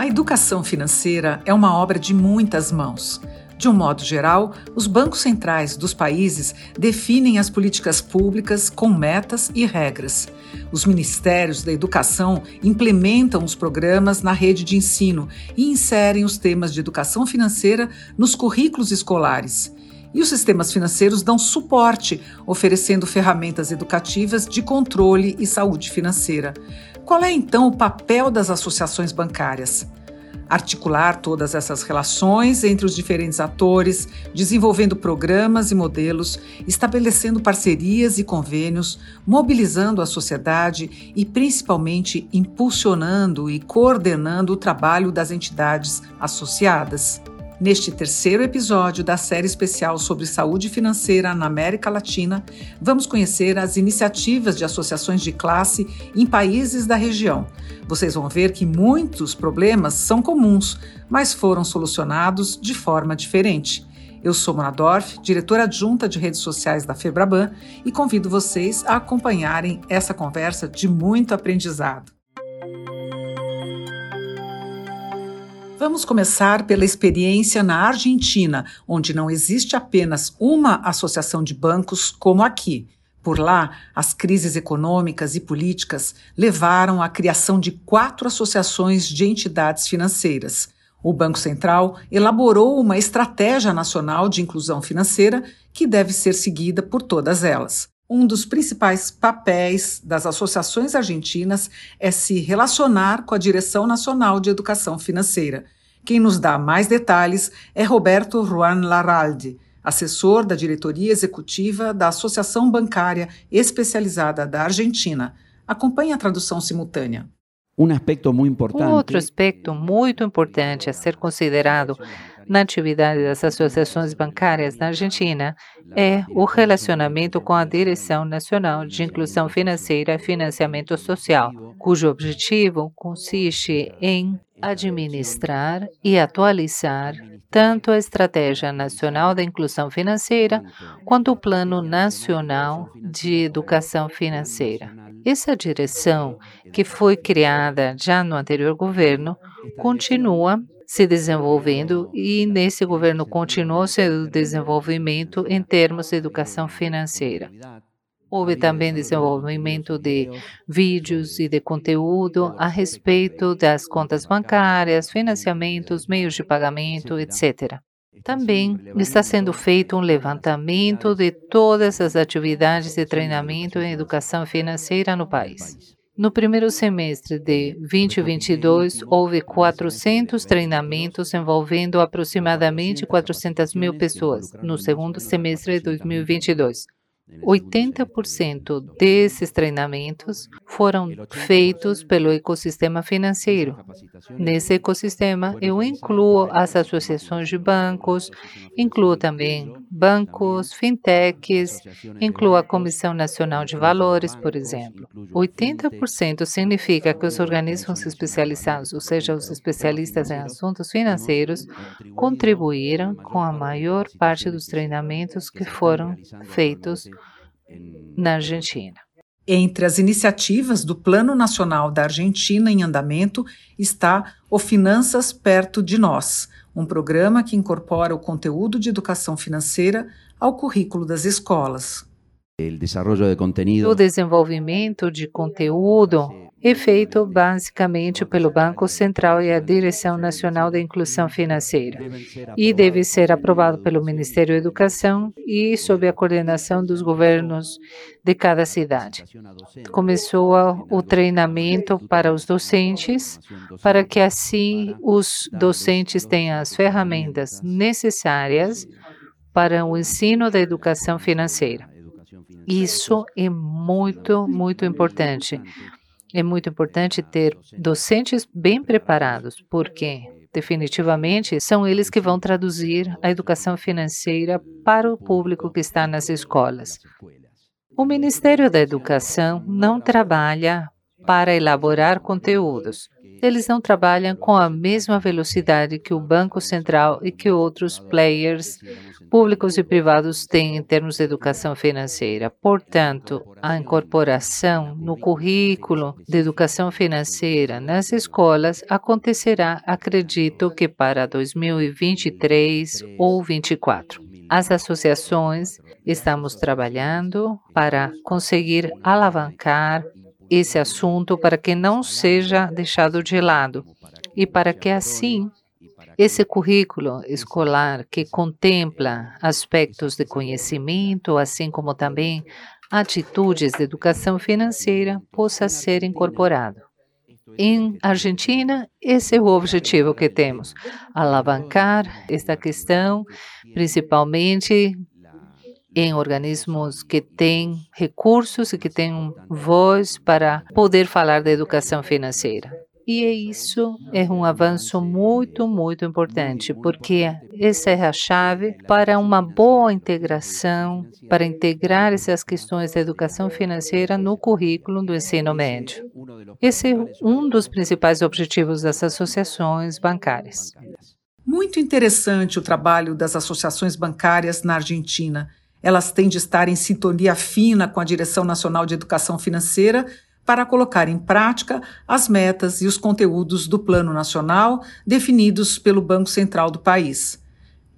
A educação financeira é uma obra de muitas mãos. De um modo geral, os bancos centrais dos países definem as políticas públicas com metas e regras. Os ministérios da educação implementam os programas na rede de ensino e inserem os temas de educação financeira nos currículos escolares. E os sistemas financeiros dão suporte, oferecendo ferramentas educativas de controle e saúde financeira. Qual é então o papel das associações bancárias? Articular todas essas relações entre os diferentes atores, desenvolvendo programas e modelos, estabelecendo parcerias e convênios, mobilizando a sociedade e, principalmente, impulsionando e coordenando o trabalho das entidades associadas. Neste terceiro episódio da série especial sobre saúde financeira na América Latina, vamos conhecer as iniciativas de associações de classe em países da região. Vocês vão ver que muitos problemas são comuns, mas foram solucionados de forma diferente. Eu sou Mona Dorf, diretora adjunta de redes sociais da Febraban, e convido vocês a acompanharem essa conversa de muito aprendizado. Vamos começar pela experiência na Argentina, onde não existe apenas uma associação de bancos como aqui. Por lá, as crises econômicas e políticas levaram à criação de quatro associações de entidades financeiras. O Banco Central elaborou uma estratégia nacional de inclusão financeira que deve ser seguida por todas elas. Um dos principais papéis das associações argentinas é se relacionar com a Direção Nacional de Educação Financeira. Quem nos dá mais detalhes é Roberto Juan Larralde, assessor da diretoria executiva da Associação Bancária Especializada da Argentina. Acompanhe a tradução simultânea. Um aspecto muito importante. Outro aspecto muito importante a ser considerado na atividade das associações bancárias na Argentina é o relacionamento com a Direção Nacional de Inclusão Financeira e Financiamento Social, cujo objetivo consiste em administrar e atualizar tanto a Estratégia Nacional da Inclusão Financeira quanto o Plano Nacional de Educação Financeira. Essa direção, que foi criada já no anterior governo, continua se desenvolvendo e nesse governo continuou seu desenvolvimento em termos de educação financeira. Houve também desenvolvimento de vídeos e de conteúdo a respeito das contas bancárias, financiamentos, meios de pagamento, etc. Também está sendo feito um levantamento de todas as atividades de treinamento em educação financeira no país. No primeiro semestre de 2022, houve 400 treinamentos envolvendo aproximadamente 400 mil pessoas. No segundo semestre de 2022, 80% desses treinamentos foram feitos pelo ecossistema financeiro. Nesse ecossistema, eu incluo as associações de bancos, incluo também bancos, fintechs, incluo a Comissão Nacional de Valores, por exemplo. 80% significa que os organismos especializados, ou seja, os especialistas em assuntos financeiros, contribuíram com a maior parte dos treinamentos que foram feitos na Argentina. Entre as iniciativas do Plano Nacional da Argentina em andamento está o Finanças Perto de Nós, um programa que incorpora o conteúdo de educação financeira ao currículo das escolas. O desenvolvimento de conteúdo é feito basicamente pelo Banco Central e a Direção Nacional da Inclusão Financeira e deve ser aprovado pelo Ministério da Educação e sob a coordenação dos governos de cada cidade. Começou o treinamento para os docentes, para que assim os docentes tenham as ferramentas necessárias para o ensino da educação financeira. Isso é muito, muito importante. É muito importante ter docentes bem preparados, porque definitivamente são eles que vão traduzir a educação financeira para o público que está nas escolas. O Ministério da Educação não trabalha para elaborar conteúdos. Eles não trabalham com a mesma velocidade que o Banco Central e que outros players públicos e privados têm em termos de educação financeira. Portanto, a incorporação no currículo de educação financeira nas escolas acontecerá, acredito que para 2023 ou 2024. As associações estamos trabalhando para conseguir alavancar esse assunto para que não seja deixado de lado e para que assim esse currículo escolar que contempla aspectos de conhecimento, assim como também atitudes de educação financeira, possa ser incorporado. Em Argentina, esse é o objetivo que temos: alavancar esta questão, principalmente em organismos que têm recursos e que têm voz para poder falar da educação financeira. E isso é um avanço muito, muito importante, porque essa é a chave para uma boa integração, para integrar essas questões da educação financeira no currículo do ensino médio. Esse é um dos principais objetivos das associações bancárias. Muito interessante o trabalho das associações bancárias na Argentina. Elas têm de estar em sintonia fina com a Direção Nacional de Educação Financeira para colocar em prática as metas e os conteúdos do Plano Nacional definidos pelo Banco Central do país.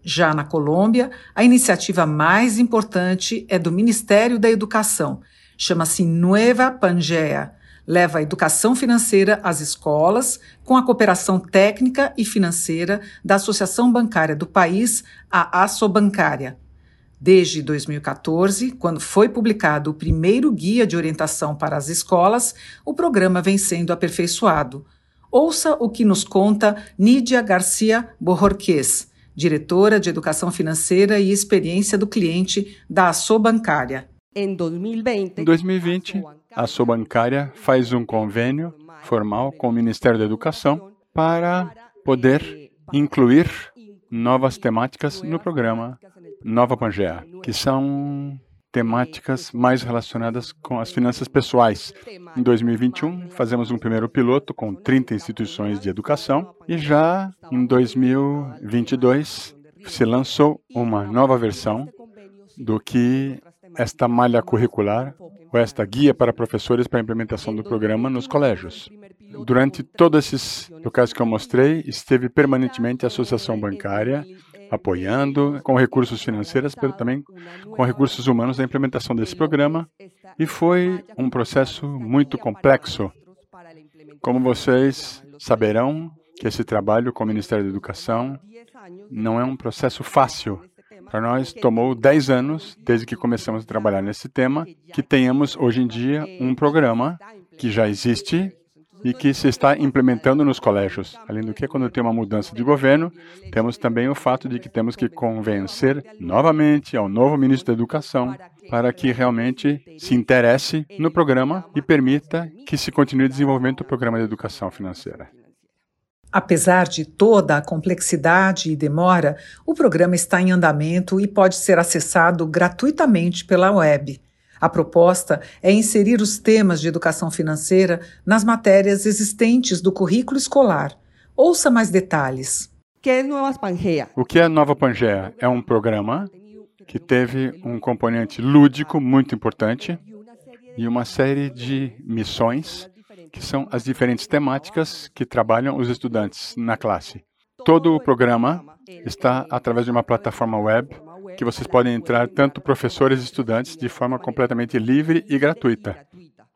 Já na Colômbia, a iniciativa mais importante é do Ministério da Educação. Chama-se Nueva Pangea. Leva a educação financeira às escolas, com a cooperação técnica e financeira da Associação Bancária do país, a Assobancária. Desde 2014, quando foi publicado o primeiro guia de orientação para as escolas, o programa vem sendo aperfeiçoado. Ouça o que nos conta Nídia Garcia Bororquez, diretora de Educação Financeira e Experiência do Cliente da Asso Bancária. Em 2020, a Asso Bancária faz um convênio formal com o Ministério da Educação para poder incluir novas temáticas no programa Nova Pangea, que são temáticas mais relacionadas com as finanças pessoais. Em 2021, fazemos um primeiro piloto com 30 instituições de educação e já em 2022 se lançou uma nova versão do que esta malha curricular ou esta guia para professores para a implementação do programa nos colégios. Durante todos esses locais que eu mostrei, esteve permanentemente a Associação Bancária apoiando com recursos financeiros, mas também com recursos humanos na implementação desse programa. E foi um processo muito complexo. Como vocês saberão, que esse trabalho com o Ministério da Educação não é um processo fácil. Para nós, tomou 10 anos, desde que começamos a trabalhar nesse tema, que tenhamos hoje em dia um programa que já existe, e que se está implementando nos colégios. Além do que, quando tem uma mudança de governo, temos também o fato de que temos que convencer novamente ao novo ministro da Educação para que realmente se interesse no programa e permita que se continue o desenvolvimento do programa de educação financeira. Apesar de toda a complexidade e demora, o programa está em andamento e pode ser acessado gratuitamente pela web. A proposta é inserir os temas de educação financeira nas matérias existentes do currículo escolar. Ouça mais detalhes. O que é Nova Pangea? É um programa que teve um componente lúdico muito importante e uma série de missões que são as diferentes temáticas que trabalham os estudantes na classe. Todo o programa está através de uma plataforma web que vocês podem entrar tanto professores e estudantes de forma completamente livre e gratuita.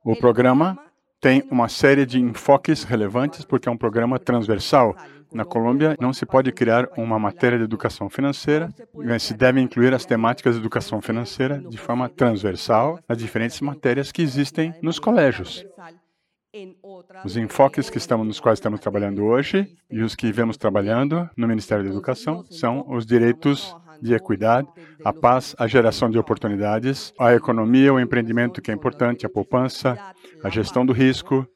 O programa tem uma série de enfoques relevantes porque é um programa transversal. Na Colômbia, não se pode criar uma matéria de educação financeira, se deve incluir as temáticas de educação financeira de forma transversal nas diferentes matérias que existem nos colégios. Os enfoques que estamos, nos quais estamos trabalhando hoje e os que vemos trabalhando no Ministério da Educação são os direitos de equidade, a paz, a geração de oportunidades, a economia, o empreendimento que é importante, a poupança, a gestão do risco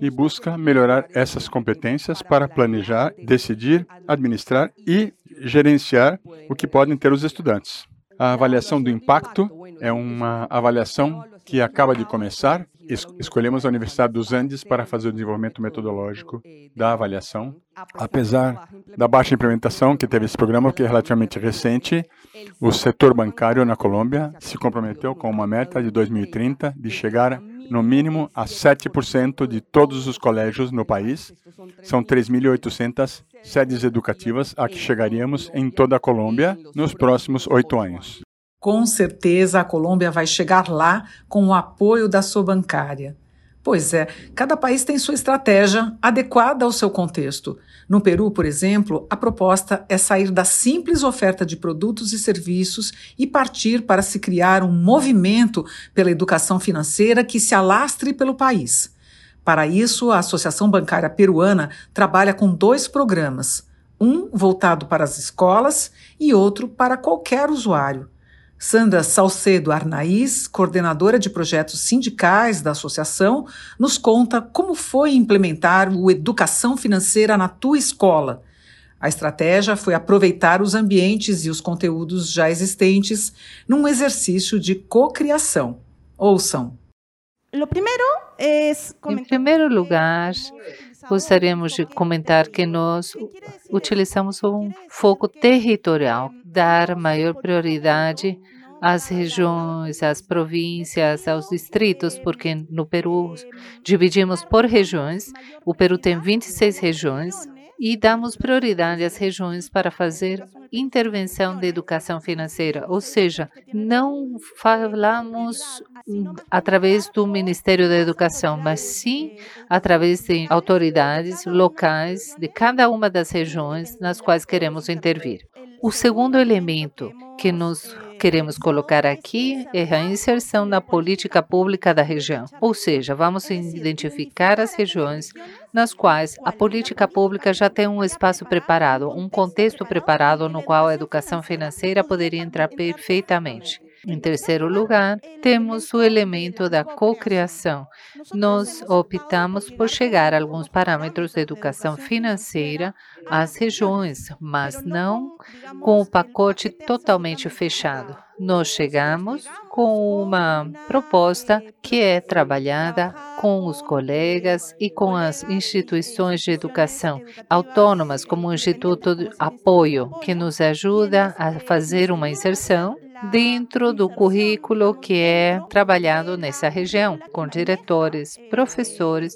e busca melhorar essas competências para planejar, decidir, administrar e gerenciar o que podem ter os estudantes. A avaliação do impacto é uma avaliação que acaba de começar. Es escolhemos a Universidade dos Andes para fazer o desenvolvimento metodológico da avaliação. Apesar da baixa implementação que teve esse programa, que é relativamente recente, o setor bancário na Colômbia se comprometeu com uma meta de 2030 de chegar no mínimo a 7% de todos os colégios no país. São 3.800 sedes educativas a que chegaríamos em toda a Colômbia nos próximos oito anos. Com certeza a Colômbia vai chegar lá com o apoio da sua bancária. Pois é, cada país tem sua estratégia adequada ao seu contexto. No Peru, por exemplo, a proposta é sair da simples oferta de produtos e serviços e partir para se criar um movimento pela educação financeira que se alastre pelo país. Para isso, a Associação Bancária Peruana trabalha com dois programas, um voltado para as escolas e outro para qualquer usuário. Sandra Salcedo Arnaís, coordenadora de projetos sindicais da associação, nos conta como foi implementar o Educação Financeira na tua escola. A estratégia foi aproveitar os ambientes e os conteúdos já existentes num exercício de cocriação. Ouçam. Em primeiro lugar, gostaríamos de comentar que nós utilizamos um foco territorial, dar maior prioridade às regiões, às províncias, aos distritos, porque no Peru dividimos por regiões. O Peru tem 26 regiões e damos prioridade às regiões para fazer intervenção de educação financeira, ou seja, não falamos através do Ministério da Educação, mas sim através de autoridades locais de cada uma das regiões nas quais queremos intervir. O segundo elemento que nós queremos colocar aqui é a inserção na política pública da região, ou seja, vamos identificar as regiões nas quais a política pública já tem um espaço preparado, um contexto preparado no qual a educação financeira poderia entrar perfeitamente. Em terceiro lugar, temos o elemento da cocriação. Nós optamos por chegar a alguns parâmetros de educação financeira às regiões, mas não com o pacote totalmente fechado. Nós chegamos com uma proposta que é trabalhada com os colegas e com as instituições de educação autônomas, como o Instituto de Apoio, que nos ajuda a fazer uma inserção dentro do currículo que é trabalhado nessa região, com diretores, professores,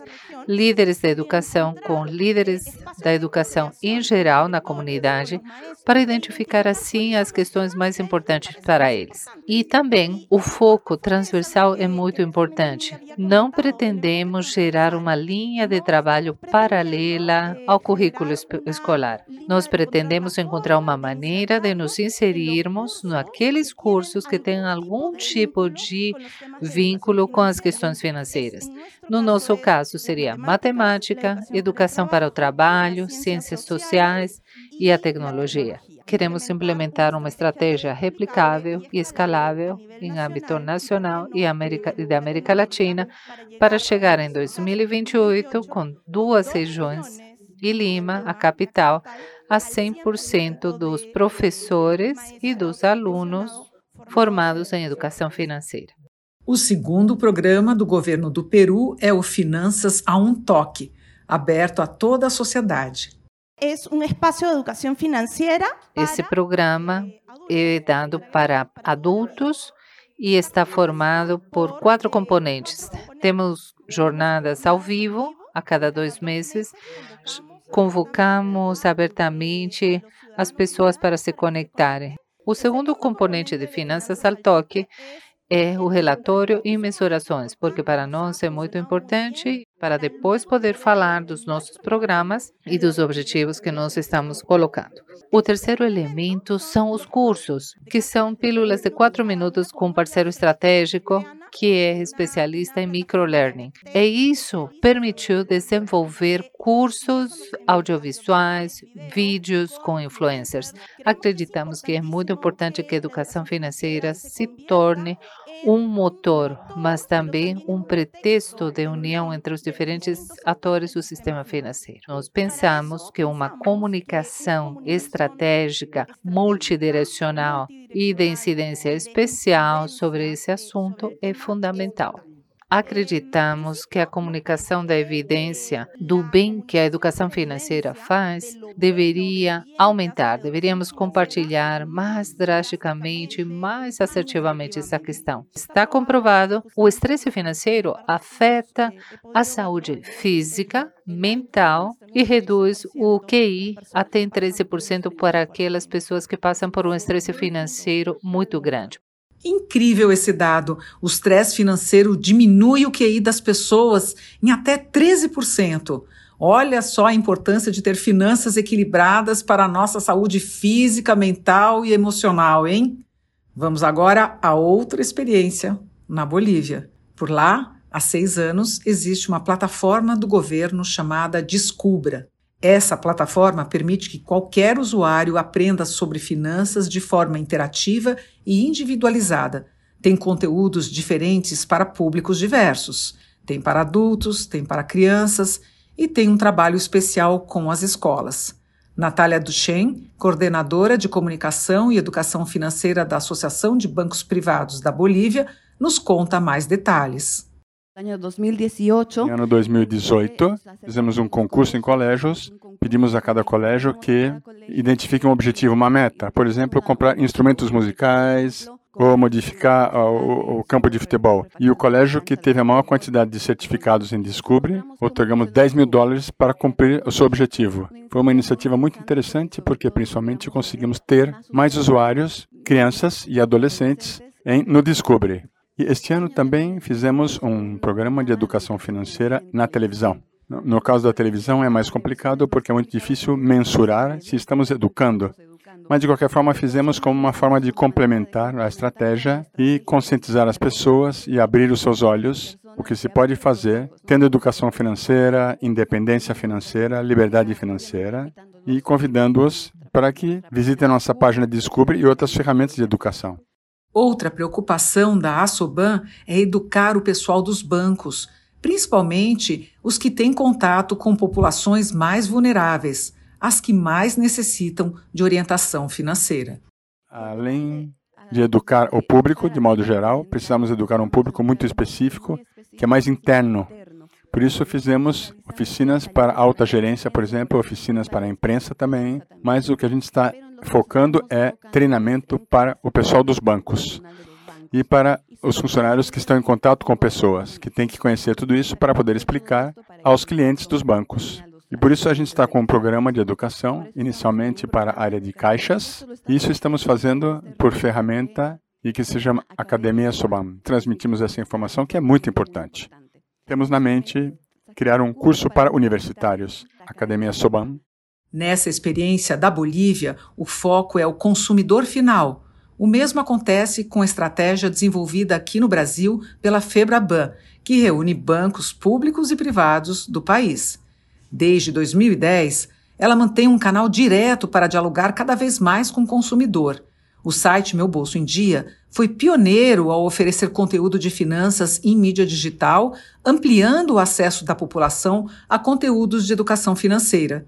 líderes da educação, com líderes da educação em geral na comunidade, para identificar assim as questões mais importantes para eles. E também o foco transversal é muito importante. Não pretendemos gerar uma linha de trabalho paralela ao currículo escolar. Nós pretendemos encontrar uma maneira de nos inserirmos naqueles cursos que têm algum tipo de vínculo com as questões financeiras. No nosso caso, seria matemática, educação para o trabalho, ciências sociais e a tecnologia. Queremos implementar uma estratégia replicável e escalável em âmbito nacional e, América, e da América Latina para chegar em 2028 com duas regiões e Lima, a capital, a 100% dos professores e dos alunos formados em educação financeira. O segundo programa do governo do Peru é o Finanças a um Toque, aberto a toda a sociedade. É um espaço de educação financeira. Esse programa é dado para adultos e está formado por quatro componentes. Temos jornadas ao vivo a cada dois meses, convocamos abertamente as pessoas para se conectarem. O segundo componente de Finanças ao Toque é o relatório e mensurações, porque para nós é muito importante para depois poder falar dos nossos programas e dos objetivos que nós estamos colocando. O terceiro elemento são os cursos, que são pílulas de quatro minutos com um parceiro estratégico que é especialista em microlearning. E isso permitiu desenvolver cursos audiovisuais, vídeos com influencers. Acreditamos que é muito importante que a educação financeira se torne um motor, mas também um pretexto de união entre os diferentes atores do sistema financeiro. Nós pensamos que uma comunicação estratégica multidirecional e de incidência especial sobre esse assunto é fundamental. Acreditamos que a comunicação da evidência do bem que a educação financeira faz deveria aumentar, deveríamos compartilhar mais drasticamente, mais assertivamente essa questão. Está comprovado, o estresse financeiro afeta a saúde física, mental e reduz o QI até em 13% para aquelas pessoas que passam por um estresse financeiro muito grande. Incrível esse dado. O estresse financeiro diminui o QI das pessoas em até 13%. Olha só a importância de ter finanças equilibradas para a nossa saúde física, mental e emocional, hein? Vamos agora a outra experiência, na Bolívia. Por lá, há seis anos, existe uma plataforma do governo chamada Descubra. Essa plataforma permite que qualquer usuário aprenda sobre finanças de forma interativa e individualizada. Tem conteúdos diferentes para públicos diversos. Tem para adultos, tem para crianças e tem um trabalho especial com as escolas. Natália Duchen, coordenadora de comunicação e educação financeira da Associação de Bancos Privados da Bolívia, nos conta mais detalhes. Em ano 2018, fizemos um concurso em colégios. Pedimos a cada colégio que identifique um objetivo, uma meta. Por exemplo, comprar instrumentos musicais ou modificar o, o campo de futebol. E o colégio que teve a maior quantidade de certificados em Descubre, otorgamos 10 mil dólares para cumprir o seu objetivo. Foi uma iniciativa muito interessante porque, principalmente, conseguimos ter mais usuários, crianças e adolescentes em, no Descubre. E este ano também fizemos um programa de educação financeira na televisão. No caso da televisão é mais complicado porque é muito difícil mensurar se estamos educando. Mas, de qualquer forma, fizemos como uma forma de complementar a estratégia e conscientizar as pessoas e abrir os seus olhos o que se pode fazer tendo educação financeira, independência financeira, liberdade financeira e convidando-os para que visitem nossa página Descubra e outras ferramentas de educação. Outra preocupação da Assoban é educar o pessoal dos bancos, principalmente os que têm contato com populações mais vulneráveis, as que mais necessitam de orientação financeira. Além de educar o público, de modo geral, precisamos educar um público muito específico, que é mais interno. Por isso, fizemos oficinas para alta gerência, por exemplo, oficinas para a imprensa também, mas o que a gente está focando é treinamento para o pessoal dos bancos e para os funcionários que estão em contato com pessoas, que têm que conhecer tudo isso para poder explicar aos clientes dos bancos. E por isso a gente está com um programa de educação, inicialmente para a área de caixas. E isso estamos fazendo por ferramenta e que se chama Academia. Sobam. Transmitimos essa informação que é muito importante. Temos na mente criar um curso para universitários, Academia. Sobam, Nessa experiência da Bolívia, o foco é o consumidor final. O mesmo acontece com a estratégia desenvolvida aqui no Brasil pela Febraban, que reúne bancos públicos e privados do país. Desde 2010, ela mantém um canal direto para dialogar cada vez mais com o consumidor. O site Meu Bolso em Dia foi pioneiro ao oferecer conteúdo de finanças em mídia digital, ampliando o acesso da população a conteúdos de educação financeira.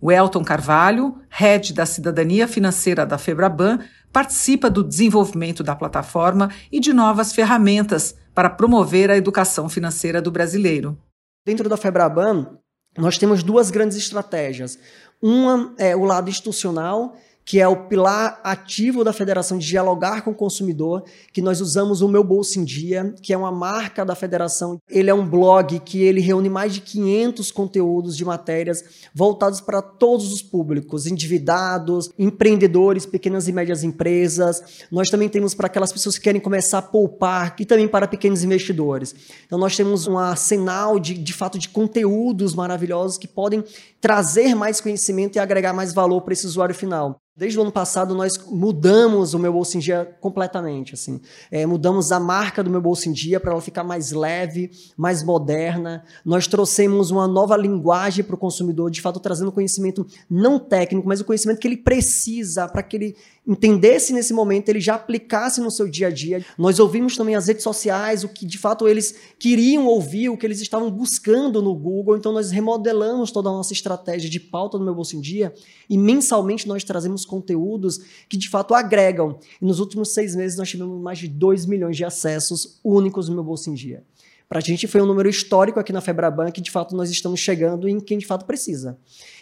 O Elton Carvalho, head da Cidadania Financeira da Febraban, participa do desenvolvimento da plataforma e de novas ferramentas para promover a educação financeira do brasileiro. Dentro da Febraban, nós temos duas grandes estratégias. Uma é o lado institucional, que é o pilar ativo da federação de dialogar com o consumidor, que nós usamos o Meu Bolso em Dia, que é uma marca da federação. Ele é um blog que ele reúne mais de 500 conteúdos de matérias voltados para todos os públicos, endividados, empreendedores, pequenas e médias empresas. Nós também temos para aquelas pessoas que querem começar a poupar e também para pequenos investidores. Então nós temos um arsenal de, de fato de conteúdos maravilhosos que podem trazer mais conhecimento e agregar mais valor para esse usuário final. Desde o ano passado, nós mudamos o meu bolso em dia completamente. Assim. É, mudamos a marca do meu bolso em dia para ela ficar mais leve, mais moderna. Nós trouxemos uma nova linguagem para o consumidor, de fato, trazendo conhecimento não técnico, mas o conhecimento que ele precisa para que ele entendesse nesse momento, ele já aplicasse no seu dia a dia. Nós ouvimos também as redes sociais, o que de fato eles queriam ouvir, o que eles estavam buscando no Google. Então nós remodelamos toda a nossa estratégia de pauta no meu bolso em dia e mensalmente nós trazemos conteúdos que de fato agregam. E nos últimos seis meses nós tivemos mais de 2 milhões de acessos únicos no meu bolso em dia. Para a gente foi um número histórico aqui na Febraban que de fato nós estamos chegando em quem de fato precisa.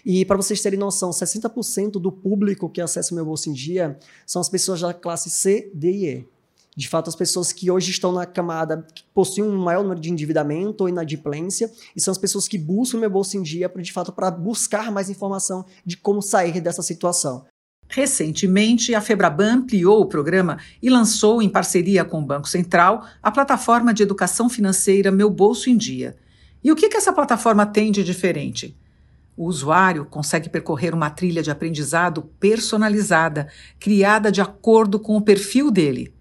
E para vocês terem noção, 60% do público que acessa o meu bolso em dia são as pessoas da classe C, D e E. De fato, as pessoas que hoje estão na camada que possuem um maior número de endividamento ou inadimplência, e são as pessoas que buscam o meu bolso em dia, de fato, para buscar mais informação de como sair dessa situação. Recentemente, a Febraban ampliou o programa e lançou, em parceria com o Banco Central, a plataforma de educação financeira Meu Bolso em Dia. E o que, que essa plataforma tem de diferente? O usuário consegue percorrer uma trilha de aprendizado personalizada, criada de acordo com o perfil dele.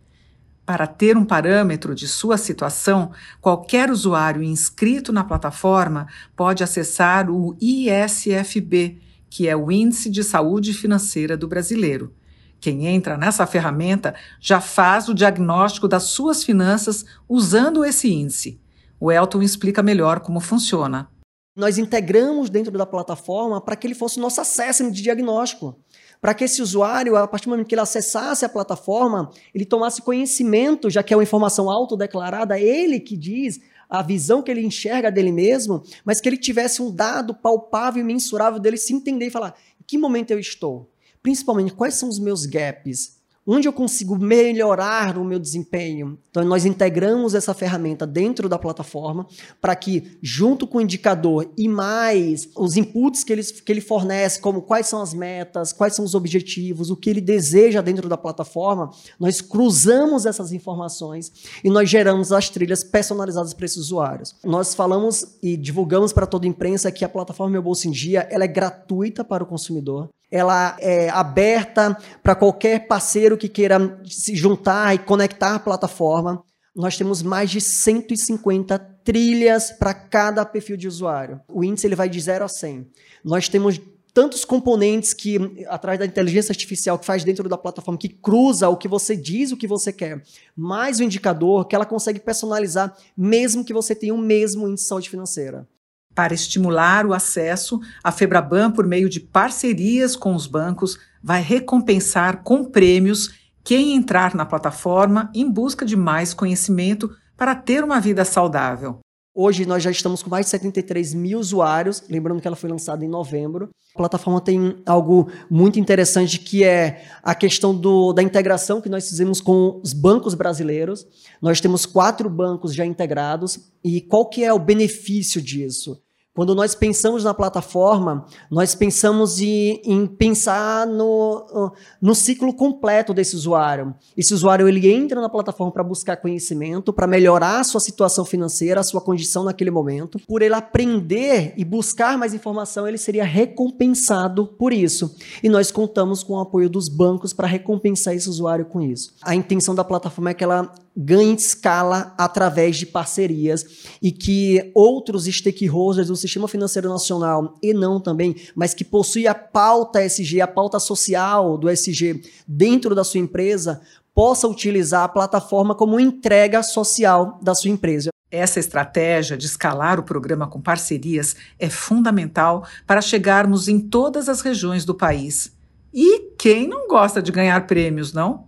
Para ter um parâmetro de sua situação, qualquer usuário inscrito na plataforma pode acessar o ISFB, que é o Índice de Saúde Financeira do Brasileiro. Quem entra nessa ferramenta já faz o diagnóstico das suas finanças usando esse índice. O Elton explica melhor como funciona. Nós integramos dentro da plataforma para que ele fosse nosso acesso de diagnóstico. Para que esse usuário, a partir do momento que ele acessasse a plataforma, ele tomasse conhecimento, já que é uma informação autodeclarada, ele que diz a visão que ele enxerga dele mesmo, mas que ele tivesse um dado palpável e mensurável dele se entender e falar: em que momento eu estou? Principalmente, quais são os meus gaps? Onde eu consigo melhorar o meu desempenho? Então, nós integramos essa ferramenta dentro da plataforma para que, junto com o indicador e mais os inputs que ele, que ele fornece, como quais são as metas, quais são os objetivos, o que ele deseja dentro da plataforma, nós cruzamos essas informações e nós geramos as trilhas personalizadas para esses usuários. Nós falamos e divulgamos para toda a imprensa que a plataforma Meu Bolso em Dia ela é gratuita para o consumidor ela é aberta para qualquer parceiro que queira se juntar e conectar a plataforma. Nós temos mais de 150 trilhas para cada perfil de usuário. O índice ele vai de 0 a 100. Nós temos tantos componentes que, através da inteligência artificial que faz dentro da plataforma, que cruza o que você diz, o que você quer, mais o indicador, que ela consegue personalizar, mesmo que você tenha o mesmo índice de saúde financeira. Para estimular o acesso, a Febraban, por meio de parcerias com os bancos, vai recompensar com prêmios quem entrar na plataforma em busca de mais conhecimento para ter uma vida saudável. Hoje nós já estamos com mais de 73 mil usuários, lembrando que ela foi lançada em novembro. A plataforma tem algo muito interessante que é a questão do, da integração que nós fizemos com os bancos brasileiros. Nós temos quatro bancos já integrados e qual que é o benefício disso? Quando nós pensamos na plataforma, nós pensamos em, em, pensar no, no ciclo completo desse usuário. Esse usuário ele entra na plataforma para buscar conhecimento, para melhorar a sua situação financeira, a sua condição naquele momento. Por ele aprender e buscar mais informação, ele seria recompensado por isso. E nós contamos com o apoio dos bancos para recompensar esse usuário com isso. A intenção da plataforma é que ela ganhe escala através de parcerias e que outros stakeholders do sistema financeiro nacional e não também, mas que possui a pauta SG, a pauta social do SG dentro da sua empresa, possa utilizar a plataforma como entrega social da sua empresa. Essa estratégia de escalar o programa com parcerias é fundamental para chegarmos em todas as regiões do país. E quem não gosta de ganhar prêmios, não?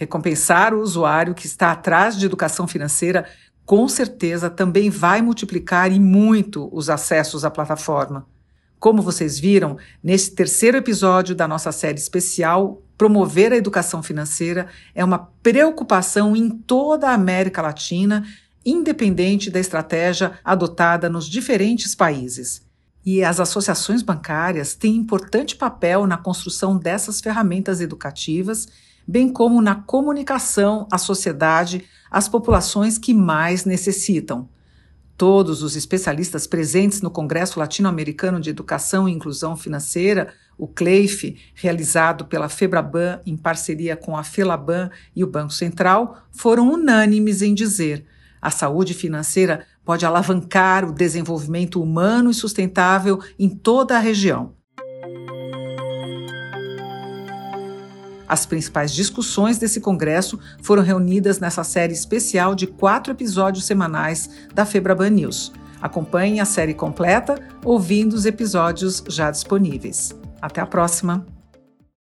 Recompensar o usuário que está atrás de educação financeira com certeza também vai multiplicar e muito os acessos à plataforma. Como vocês viram, nesse terceiro episódio da nossa série especial, promover a educação financeira é uma preocupação em toda a América Latina, independente da estratégia adotada nos diferentes países. E as associações bancárias têm importante papel na construção dessas ferramentas educativas bem como na comunicação à sociedade, às populações que mais necessitam. Todos os especialistas presentes no Congresso Latino-Americano de Educação e Inclusão Financeira, o CLEIF, realizado pela FEBRABAN em parceria com a FELABAN e o Banco Central, foram unânimes em dizer: a saúde financeira pode alavancar o desenvolvimento humano e sustentável em toda a região. As principais discussões desse congresso foram reunidas nessa série especial de quatro episódios semanais da Febraban News. Acompanhe a série completa ouvindo os episódios já disponíveis. Até a próxima!